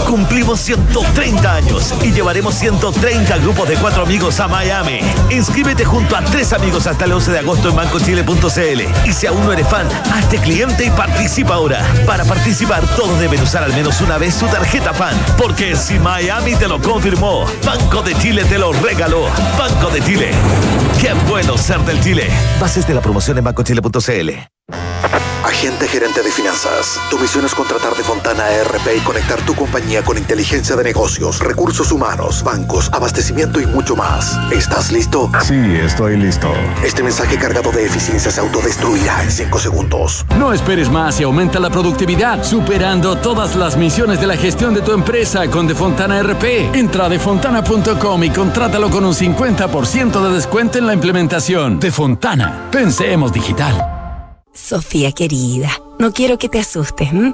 Cumplimos 130 años y llevaremos 130 grupos de cuatro amigos a Miami. Inscríbete junto a tres amigos hasta el 11 de agosto en bancochile.cl. Y si aún no eres fan, hazte cliente y participa ahora. Para participar, todos deben usar al menos una vez su tarjeta fan. Porque si Miami te lo confirmó, Banco de Chile te lo regaló. Banco de Chile. Qué bueno ser del Chile. Bases de la promoción en bancochile.cl. Agente gerente de finanzas. Tu misión es contratar de Fontana ERP y conectar tu compañía con inteligencia de negocios, recursos humanos, bancos, abastecimiento y mucho más. ¿Estás listo? Sí, estoy listo. Este mensaje cargado de eficiencia se autodestruirá en 5 segundos. No esperes más y aumenta la productividad, superando todas las misiones de la gestión de tu empresa con Defontana RP. Entra a defontana.com y contrátalo con un 50% de descuento en la implementación. Defontana, pensemos digital. Sofía querida, no quiero que te asustes. ¿m?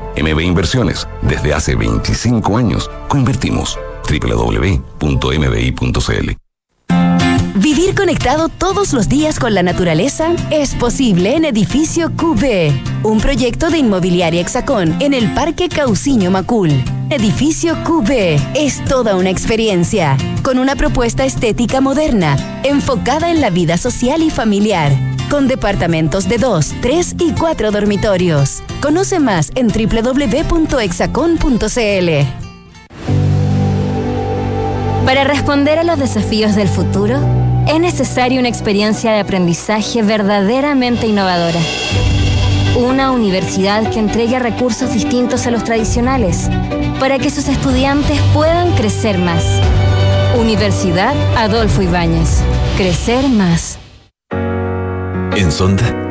MB Inversiones, desde hace 25 años, coinvertimos. www.mbi.cl Vivir conectado todos los días con la naturaleza es posible en Edificio QB, un proyecto de inmobiliaria Hexacón en el Parque Cauciño Macul. Edificio QB es toda una experiencia, con una propuesta estética moderna, enfocada en la vida social y familiar, con departamentos de 2, 3 y 4 dormitorios. Conoce más en www.hexacon.cl. Para responder a los desafíos del futuro, es necesaria una experiencia de aprendizaje verdaderamente innovadora. Una universidad que entregue recursos distintos a los tradicionales, para que sus estudiantes puedan crecer más. Universidad Adolfo Ibáñez. Crecer más. En Sonda,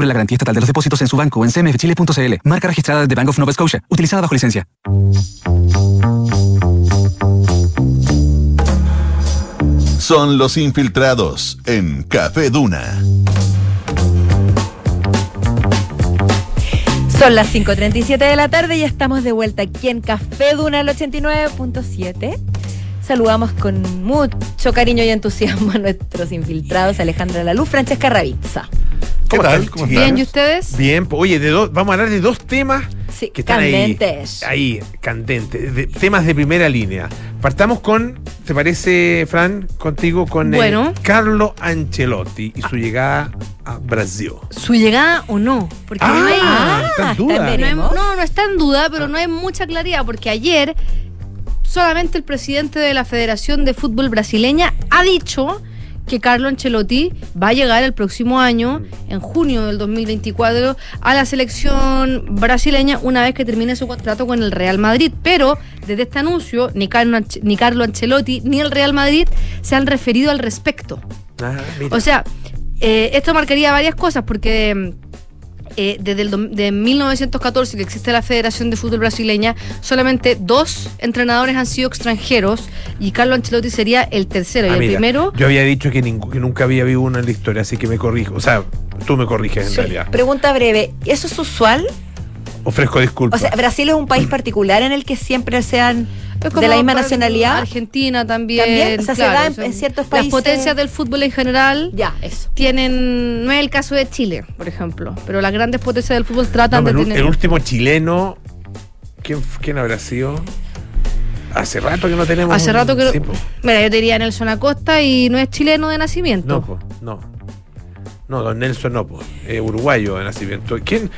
la garantía estatal de los depósitos en su banco o en cmfchile.cl. Marca registrada de Bank of Nova Scotia, utilizada bajo licencia. Son los infiltrados en Café Duna. Son las 5.37 de la tarde y estamos de vuelta aquí en Café Duna al 89.7. Saludamos con mucho cariño y entusiasmo a nuestros infiltrados, Alejandra Laluz, Francesca Ravizza. ¿Cómo tal? ¿Cómo Bien? ¿y ustedes? Bien, oye, de dos, vamos a hablar de dos temas Sí, que están ahí- candentes. Ahí, candentes, de- temas de primera línea. Partamos con, ¿te parece, Fran, contigo, con eh, Bueno. Carlo Ancelotti y su llegada a Brasil? ¿Su llegada o no? Porque no hay... Ah, está en duda. no, hay- no, no está en duda, pero no hay mucha claridad, porque ayer solamente el presidente de la Federación de Fútbol Brasileña ha dicho que Carlo Ancelotti va a llegar el próximo año, en junio del 2024, a la selección brasileña una vez que termine su contrato con el Real Madrid. Pero desde este anuncio, ni Carlo, Ancelotti ni el Real Madrid se han referido al respecto. Ah. O sea, eh, esto marcaría varias cosas porque mm, eh, desde el dom- de 1914 que existe la Federación de Fútbol Brasileña, solamente dos entrenadores han sido extranjeros y Carlo Ancelotti sería el tercero. Ah, y el mira, primero, Yo había dicho que, nunca había habido uno en la historia, así que me corrijo. O sea, tú me corriges en Sí. realidad. Pregunta breve, ¿eso es usual? Ofrezco O disculpas. sea, ¿Brasil es un país particular en el que siempre sean de como la misma nacionalidad? Argentina también. También, o sea, se da en- ciertos Las países. potencias del fútbol en general Ya, eso. tienen, no es el caso de Chile, por ejemplo, pero las grandes potencias del fútbol No, tratan de el, tener... el último chileno, ¿quién, quién habrá sido? Hace rato que no tenemos. Hace rato que... Po. Mira, yo te diría Nelson Acosta y no es chileno de nacimiento. No, po, no. No, don Nelson no, po. Eh, uruguayo de nacimiento. ¿Quién?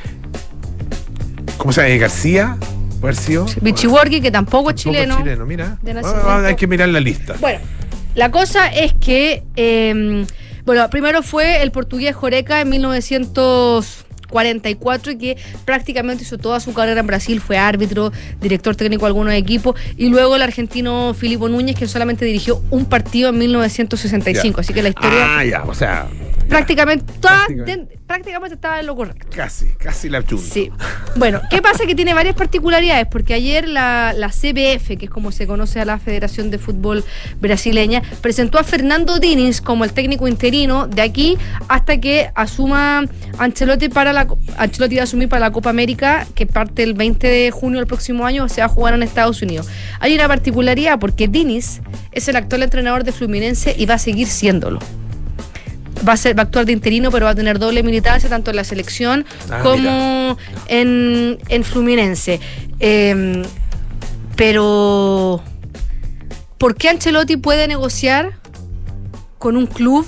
¿Cómo se llama? ¿García? ¿Puede sido? Bichiworki, que tampoco es chileno. chileno, mira. de Ah, ah, hay que mirar la lista. Bueno, la cosa es que, eh, bueno, primero fue el portugués Joreca en 1944 y que prácticamente hizo toda su carrera en Brasil, fue árbitro, director técnico de algunos equipos, y luego el argentino Filipo Núñez, que solamente dirigió un partido en 1965, Ya. así que la historia Ah, ya, o sea, prácticamente, prácticamente. de- prácticamente estaba en lo correcto. casi, casi la chunta. Sí. Bueno, ¿qué pasa? Que tiene varias particularidades, porque ayer la, la CBF, que es como se conoce a la Federación de Fútbol Brasileña, presentó a Fernando Diniz como el técnico interino de aquí hasta que asuma Ancelotti para la Ancelotti va a asumir para la Copa América, que parte el 20 de junio del próximo año, se va a jugar en Estados Unidos. Hay una particularidad, porque Diniz es el actual entrenador de Fluminense y va a seguir siéndolo. Va a, ser, va a actuar de interino, pero va a tener doble militancia tanto en la selección Ah, como en, en Fluminense. Eh, pero, ¿por qué Ancelotti puede negociar con un club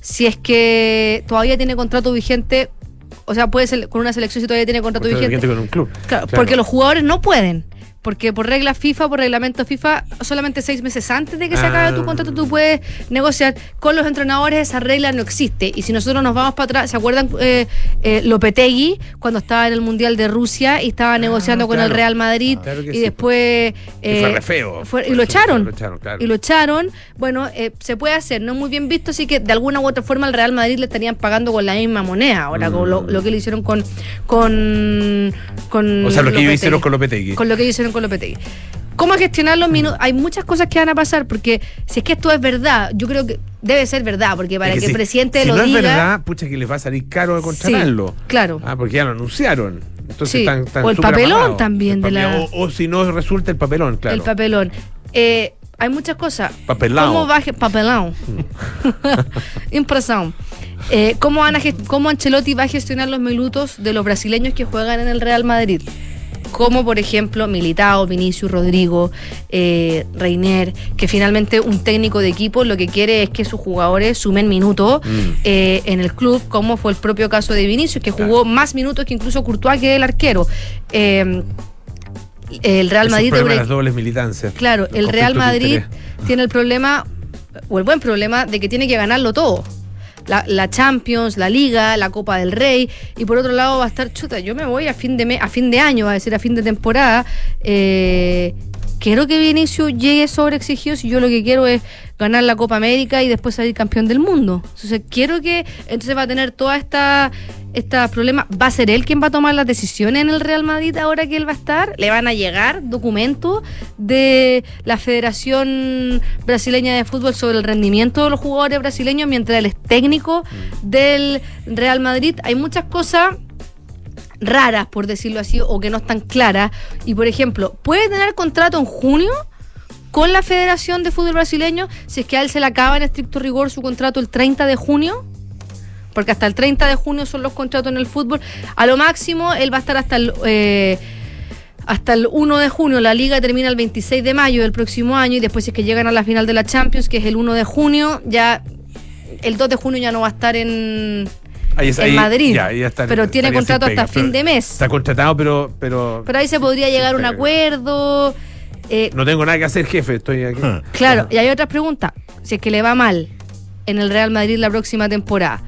si es que todavía tiene contrato vigente, o sea, puede ser con una selección si todavía tiene contrato vigente. vigente con un club. Claro, Claro. porque los jugadores no pueden. Porque por regla FIFA, por reglamento FIFA, solamente seis meses antes de que se acabe Ah. tu contrato tú puedes negociar. Con los entrenadores esa regla no existe. Y si nosotros nos vamos para atrás, ¿se acuerdan eh, eh, Lopetegui cuando estaba en el Mundial de Rusia y estaba negociando con el Ah. Real Madrid Claro que y sí. después... Fue eh, re feo. fue- y lo echaron. Lo echaron, claro. Y lo echaron. Bueno, eh, se puede hacer, no es muy bien visto, así que de alguna u otra forma el Real Madrid le estarían pagando con la misma moneda. Ahora, con lo, lo que le hicieron con. con, con Mm. O sea, lo que ellos hicieron con Lopetegui. Con lo que ellos hicieron con Lopetegui. ¿Cómo gestionar los minutos? Hay muchas cosas que van a pasar, porque si es que esto es verdad, yo creo que debe ser verdad, porque para Es que, si- el presidente si lo no diga. es verdad, pucha que les va a salir caro de contratarlo. claro. Ah, porque ya lo anunciaron. Entonces Sí. están, están O el papelón también El de la- papelón. O, o si no resulta el papelón, claro. El papelón. Eh, hay muchas cosas. Papelao. ¿Cómo va a ge- papelón? Impresión. Eh, ¿cómo, van a ¿Cómo Ancelotti va a gestionar los minutos de los brasileños que juegan en el Real Madrid? Como por ejemplo Militao, Vinicius, Rodrigo, eh, Reiner, que finalmente un técnico de equipo lo que quiere es que sus jugadores sumen minutos Mm. eh, en el club, como fue el propio caso de Vinicius, que jugó más minutos que incluso Courtois, que es el arquero. Eh, el Real Madrid de debería- las dobles militancias. Claro, el Real Madrid tiene el problema, o el buen problema, de que tiene que ganarlo todo. La, la Champions, la Liga, la Copa del Rey, y por otro lado va a estar, chuta, yo me voy a fin de me- a fin de año, va a decir a fin de temporada. eh, quiero que Vinicius llegue sobreexigido si yo lo que quiero es ganar la Copa América y después salir campeón del mundo. Entonces quiero que, entonces va a tener toda esta estos problemas. ¿Va a ser él quien va a tomar las decisiones en el Real Madrid ahora que él va a estar? ¿Le van a llegar documentos de la Federación Brasileña de Fútbol sobre el rendimiento de los jugadores brasileños mientras él es técnico del Real Madrid? Hay muchas cosas raras, por decirlo así, o que no están claras. Y por ejemplo, ¿puede tener contrato en junio? con la Federación de Fútbol Brasileño, si es que a él se le acaba en estricto rigor su contrato el 30 de junio, porque hasta el 30 de junio son los contratos en el fútbol, a lo máximo él va a estar hasta el... eh, hasta el 1 de junio, la liga termina el 26 de mayo del próximo año y después si es que llegan a la final de la Champions, que es el 1 de junio, ya el 2 de junio ya no va a estar en, Ahí es- en ahí- Madrid, ya, ahí ya está- pero tiene contrato hasta pega, fin de mes. Está contratado, pero, pero Pero ahí se podría llegar a un acuerdo. eh, no tengo nada que hacer, jefe. Estoy aquí. Claro, y hay otra pregunta. Si es que le va mal en el Real Madrid la próxima temporada,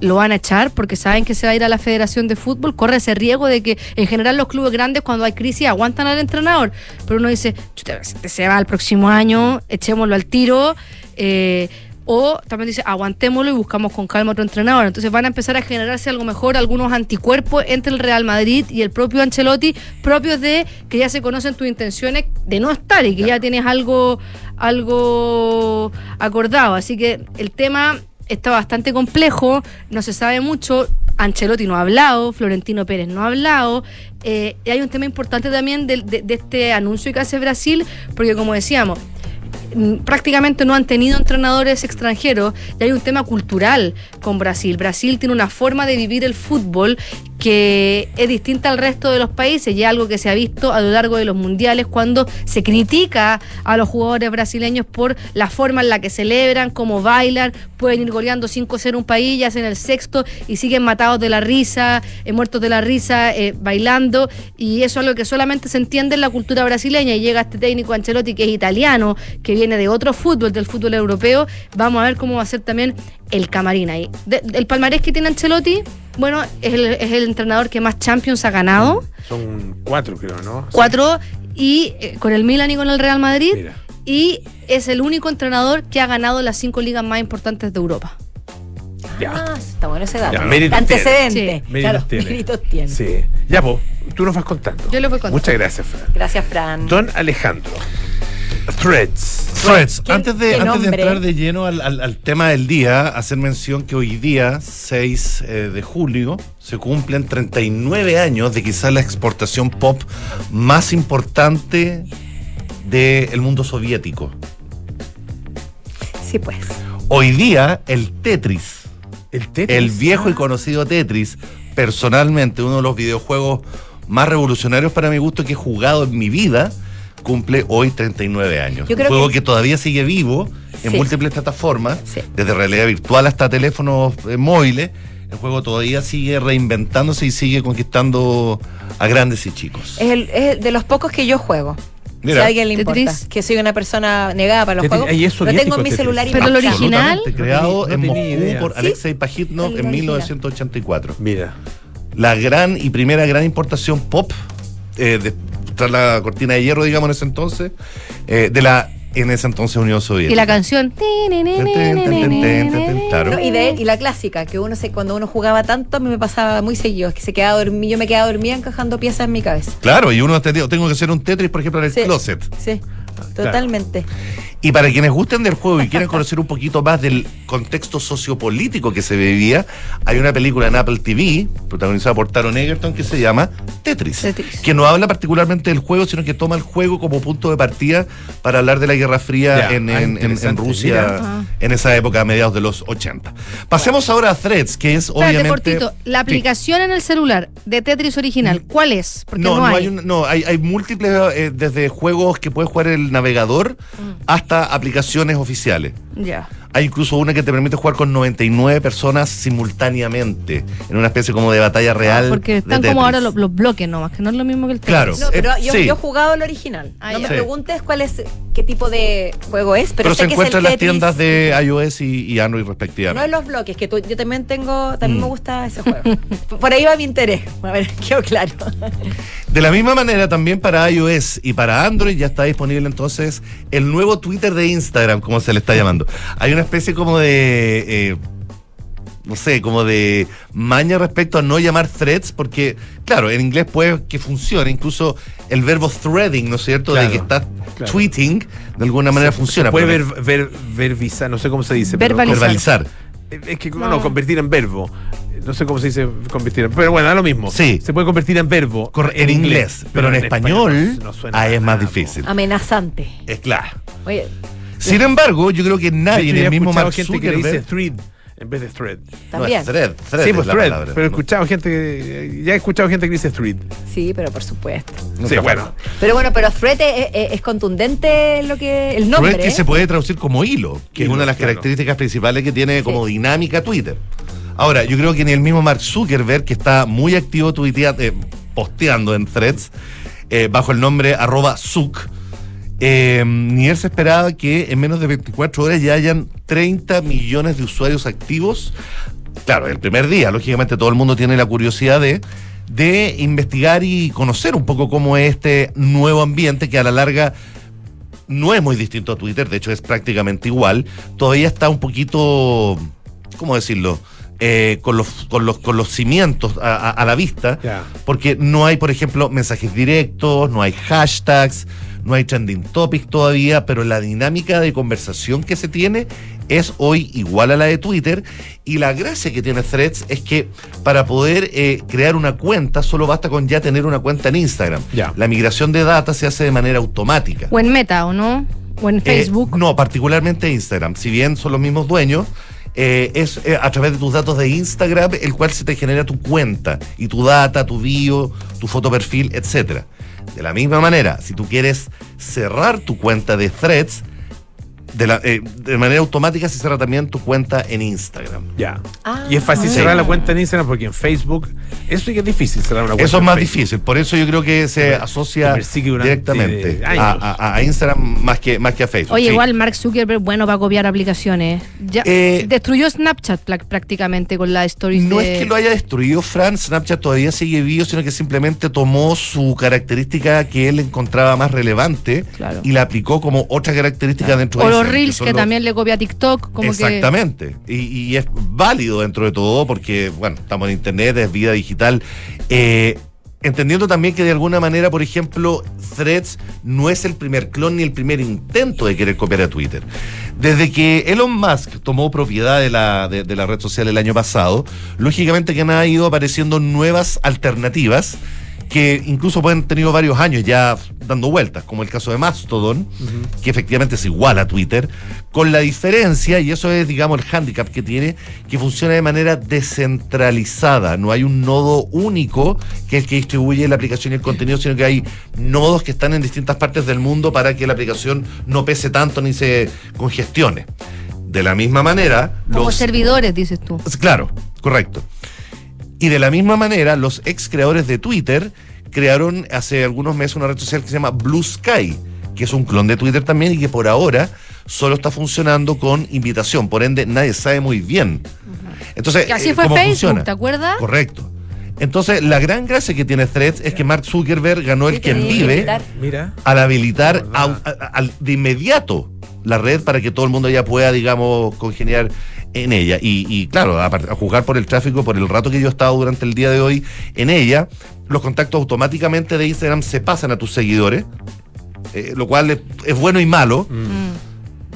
¿lo van a echar porque saben que se va a ir a la Federación de Fútbol? Corre ese riesgo de que en general los clubes grandes cuando hay crisis aguantan al entrenador. Pero uno dice, "Chuta, este se va el próximo año, echémoslo al tiro. eh, o también dice, aguantémoslo y buscamos con calma otro entrenador. Entonces van a empezar a generarse algo mejor, algunos anticuerpos entre el Real Madrid y el propio Ancelotti, propios de que ya se conocen tus intenciones de no estar y que ya tienes algo, algo acordado. Así que el tema está bastante complejo, no se sabe mucho. Ancelotti no ha hablado, Florentino Pérez no ha hablado. eh, y hay un tema importante también de, de- de este anuncio que hace Brasil, porque como decíamos, prácticamente no han tenido entrenadores extranjeros y hay un tema cultural con Brasil. Brasil tiene una forma de vivir el fútbol que es distinta al resto de los países y es algo que se ha visto a lo largo de los mundiales cuando se critica a los jugadores brasileños por la forma en la que celebran, cómo bailan, pueden ir goleando 5-0 un país, ya hacen el sexto y siguen matados de la risa, eh, muertos de la risa, eh, bailando. Y eso es algo que solamente se entiende en la cultura brasileña. Y llega este técnico Ancelotti que es italiano, que viene de otro fútbol, del fútbol europeo, vamos a ver cómo va a ser también el camarín ahí. El palmarés que tiene Ancelotti, bueno, es el, es el entrenador que más Champions ha ganado, Son cuatro, creo, ¿no? cuatro, y eh, con el Milan y con el Real Madrid, Mira. y es el único entrenador que ha ganado las cinco ligas más importantes de Europa. Ya. Ah, está bueno ese dato. Antecedente. tiene. Méritos Claro, tiene. méritos tiene. Sí. Ya, pues, tú nos vas contando. Yo les voy contando. Muchas gracias, Fran. Gracias, Fran. Don Alejandro. Threads. Threads, ¿Qué- antes, de, antes de entrar de lleno al, al- al tema del día, hacer mención que hoy día, 6 eh, de julio, se cumplen 39 años de quizás la exportación pop más importante del mundo soviético. Sí, pues. Hoy día, el Tetris, El Tetris. el viejo y conocido Tetris, personalmente uno de los videojuegos más revolucionarios para mi gusto que he jugado en mi vida, cumple hoy 39 años. Yo Un creo juego que- que... todavía sigue vivo en Sí. múltiples plataformas, Sí. desde realidad virtual hasta teléfonos eh, móviles. El juego todavía sigue reinventándose y sigue conquistando a grandes y chicos. Es, el- es de los pocos que yo juego. Mira. si a alguien le importa. Tetris. Que soy una persona negada para los Tetris, juegos. Lo tengo en mi celular y Pero el original- creado No en Moscú por ¿Sí? Alexei Pajitnov en original. 1984. Mira. La gran y primera gran importación pop, eh, de- tras la cortina de hierro, digamos, en ese entonces, eh, de la en ese entonces Unión Soviética. Y la canción. Claro. Y, de, la clásica, que uno se, cuando uno jugaba tanto, a mí me pasaba muy seguido, que se quedaba dormido, yo me quedaba dormida encajando piezas en mi cabeza. Claro, y uno ha tenido- tengo que hacer un Tetris, por ejemplo, en el closet. Sí, totalmente. Y para quienes gusten del juego y quieran conocer un poquito más del contexto sociopolítico que se vivía, hay una película en Apple TV, protagonizada por Taron Egerton, que se llama Tetris, Tetris. que no habla particularmente del juego, sino que toma el juego como punto de partida para hablar de la Guerra Fría en, ah, en- en- en interesante, Rusia. Ah. en esa época, a mediados de los 80. Pasemos ahora a Threads, que es Espérate, obviamente... cortito. La Sí. aplicación en el celular de Tetris original, ¿cuál es? Porque no, No, no, hay. hay, un- no, hay, hay múltiples, eh, desde juegos que puedes jugar en el navegador Mm. hasta aplicaciones oficiales. Ya. Hay incluso una que te permite jugar con 99 personas simultáneamente, en una especie como de batalla real. Ah, Porque de están como ahora los, los bloques nomás, que no es lo mismo que el Tetris. Claro. No, pero Eh, yo, sí. yo he jugado el original. Ah, no ya. me Sí. preguntes cuál es, qué tipo de juego es, pero, Pero, sé se que encuentra es en el las Tetris. tiendas de iOS y, y Android No respectivamente. en los bloques, que tú- yo también tengo, también Mm. me gusta ese juego. Por ahí va mi interés. A ver, quedó claro. De la misma manera, también para iOS y para Android ya está disponible entonces el nuevo Twitter de Instagram, como se le está llamando. Hay una especie como de. eh, no sé, como de maña respecto a no llamar threads, porque, claro, en inglés puede que funcione, incluso el verbo threading, ¿no es cierto? Claro, de que estás claro. tweeting, de alguna manera Se- funciona. se puede ver, ver, verbizar, no sé cómo se dice. pero- Verbalizar. verbalizar. Es que, No. no. convertir en verbo. No sé cómo se dice convertir en Pero bueno, da lo mismo. Sí. Se puede convertir en verbo. Corre- en inglés, pero en español, no suena ahí es nada, más difícil. Amenazante. Es claro. Oye, Sin embargo, yo creo que nadie, he el mismo Mark gente que le dice Zuckerberg... thread en vez de thread. también. No, es thread, thread sí, es pues la thread. palabra. Pero he escuchado gente que. Ya he escuchado gente que dice thread. Sí, pero por supuesto. No sí, bueno. Pero bueno, pero thread es, es- es contundente lo que el nombre. Thread que ¿eh? se puede traducir como hilo, que es una de las claro. características principales que tiene como Sí. dinámica Twitter. Ahora, yo creo que ni el mismo Mark Zuckerberg, que está muy activo tuitea- eh, posteando en threads, eh, bajo el nombre arroba Zuck, eh, ni él se esperaba que en menos de 24 horas ya hayan 30 millones de usuarios activos. Claro, el primer día, lógicamente todo el mundo tiene la curiosidad de, de investigar y conocer un poco cómo es este nuevo ambiente que a la larga no es muy distinto a Twitter, de hecho es prácticamente igual. Todavía está un poquito, ¿cómo decirlo? Eh, con, los, con, los, con los cimientos a, a- a la vista, porque no hay, por ejemplo, mensajes directos, no hay hashtags, no hay trending topics todavía, pero la dinámica de conversación que se tiene es hoy igual a la de Twitter. Y la gracia que tiene Threads es que para poder eh, crear una cuenta solo basta con ya tener una cuenta en Instagram. Ya. La migración de data se hace de manera automática. O en Meta, ¿o no? O en Eh, Facebook. no, particularmente Instagram. Si bien son los mismos dueños, eh, es eh, a través de tus datos de Instagram el cual se te genera tu cuenta y tu data, tu bio, tu foto perfil, etcétera. De la misma manera, si tú quieres cerrar tu cuenta de Threads, de, la- eh, de manera automática se cierra también tu cuenta en Instagram. Ya. Ah. y es fácil cerrar la cuenta en Instagram porque en Facebook. Eso sí que es difícil cerrar una cuenta. Eso es más Facebook. difícil, por eso yo creo que se asocia directamente a, a- a Instagram más que, más que a Facebook. Oye, Sí. igual Mark Zuckerberg, bueno, para copiar aplicaciones. Ya, Eh, destruyó Snapchat prácticamente con la stories No de... es que lo haya destruido Fran, Snapchat todavía sigue vivo, sino que simplemente tomó su característica que él encontraba más relevante Claro. y la aplicó como otra característica dentro O de los Reels que los- también le copia TikTok. Como Exactamente. Y, y es válido dentro de todo porque, bueno, estamos en Internet, es vida digital. Eh, entendiendo también que de alguna manera, por ejemplo, Threads no es el primer clon ni el primer intento de querer copiar a Twitter. Desde que Elon Musk tomó propiedad de la, de, de la red social el año pasado, lógicamente que han ido apareciendo nuevas alternativas que incluso pueden tenido varios años ya dando vueltas, como el caso de Mastodon, que efectivamente es igual a Twitter, con la diferencia, y eso es, digamos, el hándicap que tiene, que funciona de manera descentralizada. No hay un nodo único que es el que distribuye la aplicación y el contenido, sino que hay nodos que están en distintas partes del mundo para que la aplicación no pese tanto ni se congestione. De la misma manera, Como los servidores, dices tú. Claro, correcto. Y de la misma manera, los ex creadores de Twitter crearon hace algunos meses una red social que se llama Blue Sky, que es un clon de Twitter también y que por ahora solo está funcionando con invitación. Por ende, nadie sabe muy bien. Entonces, Que así eh, fue ¿cómo Facebook, funciona? ¿te acuerdas? Correcto. Entonces, la gran gracia que tiene Threads es que Mark Zuckerberg ganó el quien vive Mira. al habilitar a- a- de inmediato la red para que todo el mundo ya pueda, digamos, congeniar en ella. Y, y claro, a, a juzgar por el tráfico, por el rato que yo he estado durante el día de hoy en ella, los contactos automáticamente de Instagram se pasan a tus seguidores, eh, lo cual es, es bueno y malo.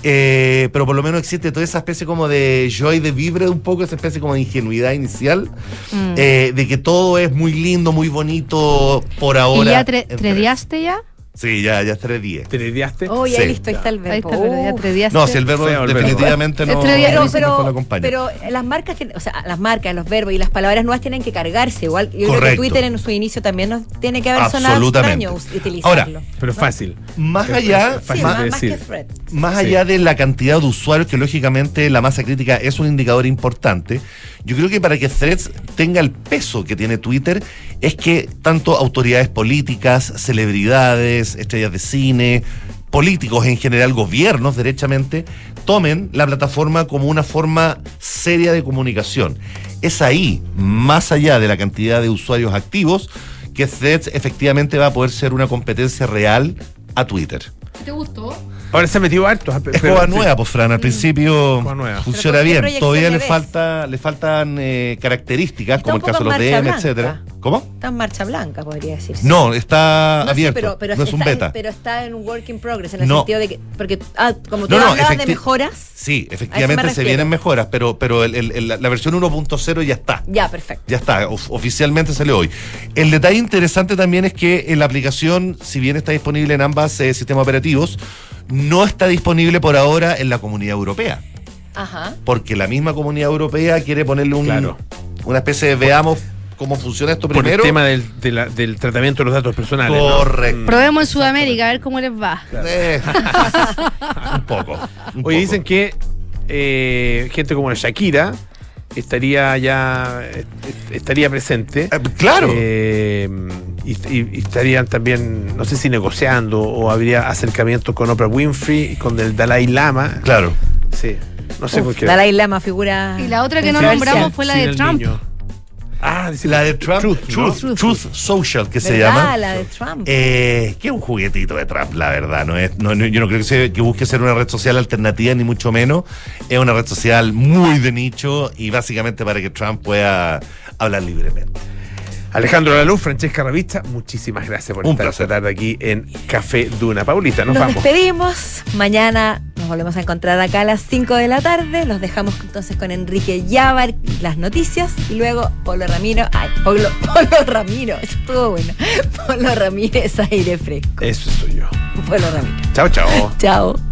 Eh, pero por lo menos existe toda esa especie como de joy de vibre, un poco esa especie como de ingenuidad inicial, Mm. eh, de que todo es muy lindo, muy bonito por ¿Y ahora. ya tre- en tredeaste ya? Sí, ya, ya es 3-10. ¿Tredeaste? Oh, ya Sí. listo, ahí está el verbo. Ahí está, pero ya Uf. tredeaste. No, si el verbo Feo el verbo. definitivamente no, Pero, no pero, lo acompaña. pero las marcas, o sea, las marcas, los verbos y las palabras nuevas tienen que cargarse. Igual, yo creo que Correcto. Twitter en su inicio también nos tiene que haber sonado Absolutamente. extraño utilizarlo. Ahora, Pero fácil. más Es- allá, es fácil más, de más, más que decir. Fred. más Sí. allá de la cantidad de usuarios, que lógicamente la masa crítica es un indicador importante, yo creo que para que Threads tenga el peso que tiene Twitter, es que tanto autoridades políticas, celebridades, estrellas de cine, políticos en general, gobiernos derechamente, tomen la plataforma como una forma seria de comunicación. Es ahí, más allá de la cantidad de usuarios activos, que Threads efectivamente va a poder ser una competencia real a Twitter. ¿Te gustó? Ahora se metió harto. Es coba nueva, pues Fran, al principio Escoba nueva. funciona Pero ¿con qué bien. Todavía le ves? falta, le faltan eh, características, Está como el caso de los DM, blanca. etcétera. ¿Cómo? Está en marcha blanca, podría decirse. No, está No, sí, abierto. pero, pero no es un beta. pero está en un work in progress, en el No. sentido de que. Porque, ah, como tú No, no, hablabas de mejoras. Sí, efectivamente me se vienen mejoras, pero, pero el- el- el- la versión 1.0 ya está. Ya, perfecto. Ya está, of- oficialmente salió hoy. El detalle interesante también es que en la aplicación, si bien está disponible en ambas eh, sistemas operativos, no está disponible por ahora en la comunidad europea. Ajá. Porque la misma comunidad europea quiere ponerle un, Claro. una especie de veamos cómo funciona esto Por el primero. tema del, de la- del tratamiento de los datos personales. ¿no? Correcto. Probemos en Sudamérica, a ver cómo les va. Eh, un poco. un Oye, poco. dicen que eh, gente como Shakira estaría ya estaría presente. Eh, claro. Eh, y, y- y estarían también, no sé si negociando o habría acercamientos con Oprah Winfrey y con el Dalai Lama. Claro. Sí. No sé Uf, por qué. Dalai Lama, figura. Y la otra que no nombramos fue la de Trump. niño. Ah, dice La de Trump, Truth, ¿no? Truth, Social, que se llama. La de Trump. Eh, que es un juguetito de Trump, la verdad. No es, no, no- yo no creo que, se- que busque ser una red social alternativa, ni mucho menos. Es una red social muy de nicho y básicamente para que Trump pueda hablar libremente. Alejandro Laluz, Francesca Ravista, muchísimas gracias por Un estar placer. esta tarde aquí en Café Duna. Paulita, nos, Nos vamos. despedimos. Mañana nos volvemos a encontrar acá a las 5 de la tarde. Los dejamos entonces con Enrique Llávar, las noticias. Y luego Polo Ramiro. Ay, Polo, Polo Ramiro. Eso estuvo bueno. Polo Ramírez, aire fresco. Eso soy yo. Polo Ramiro. Chao, chao. Chao.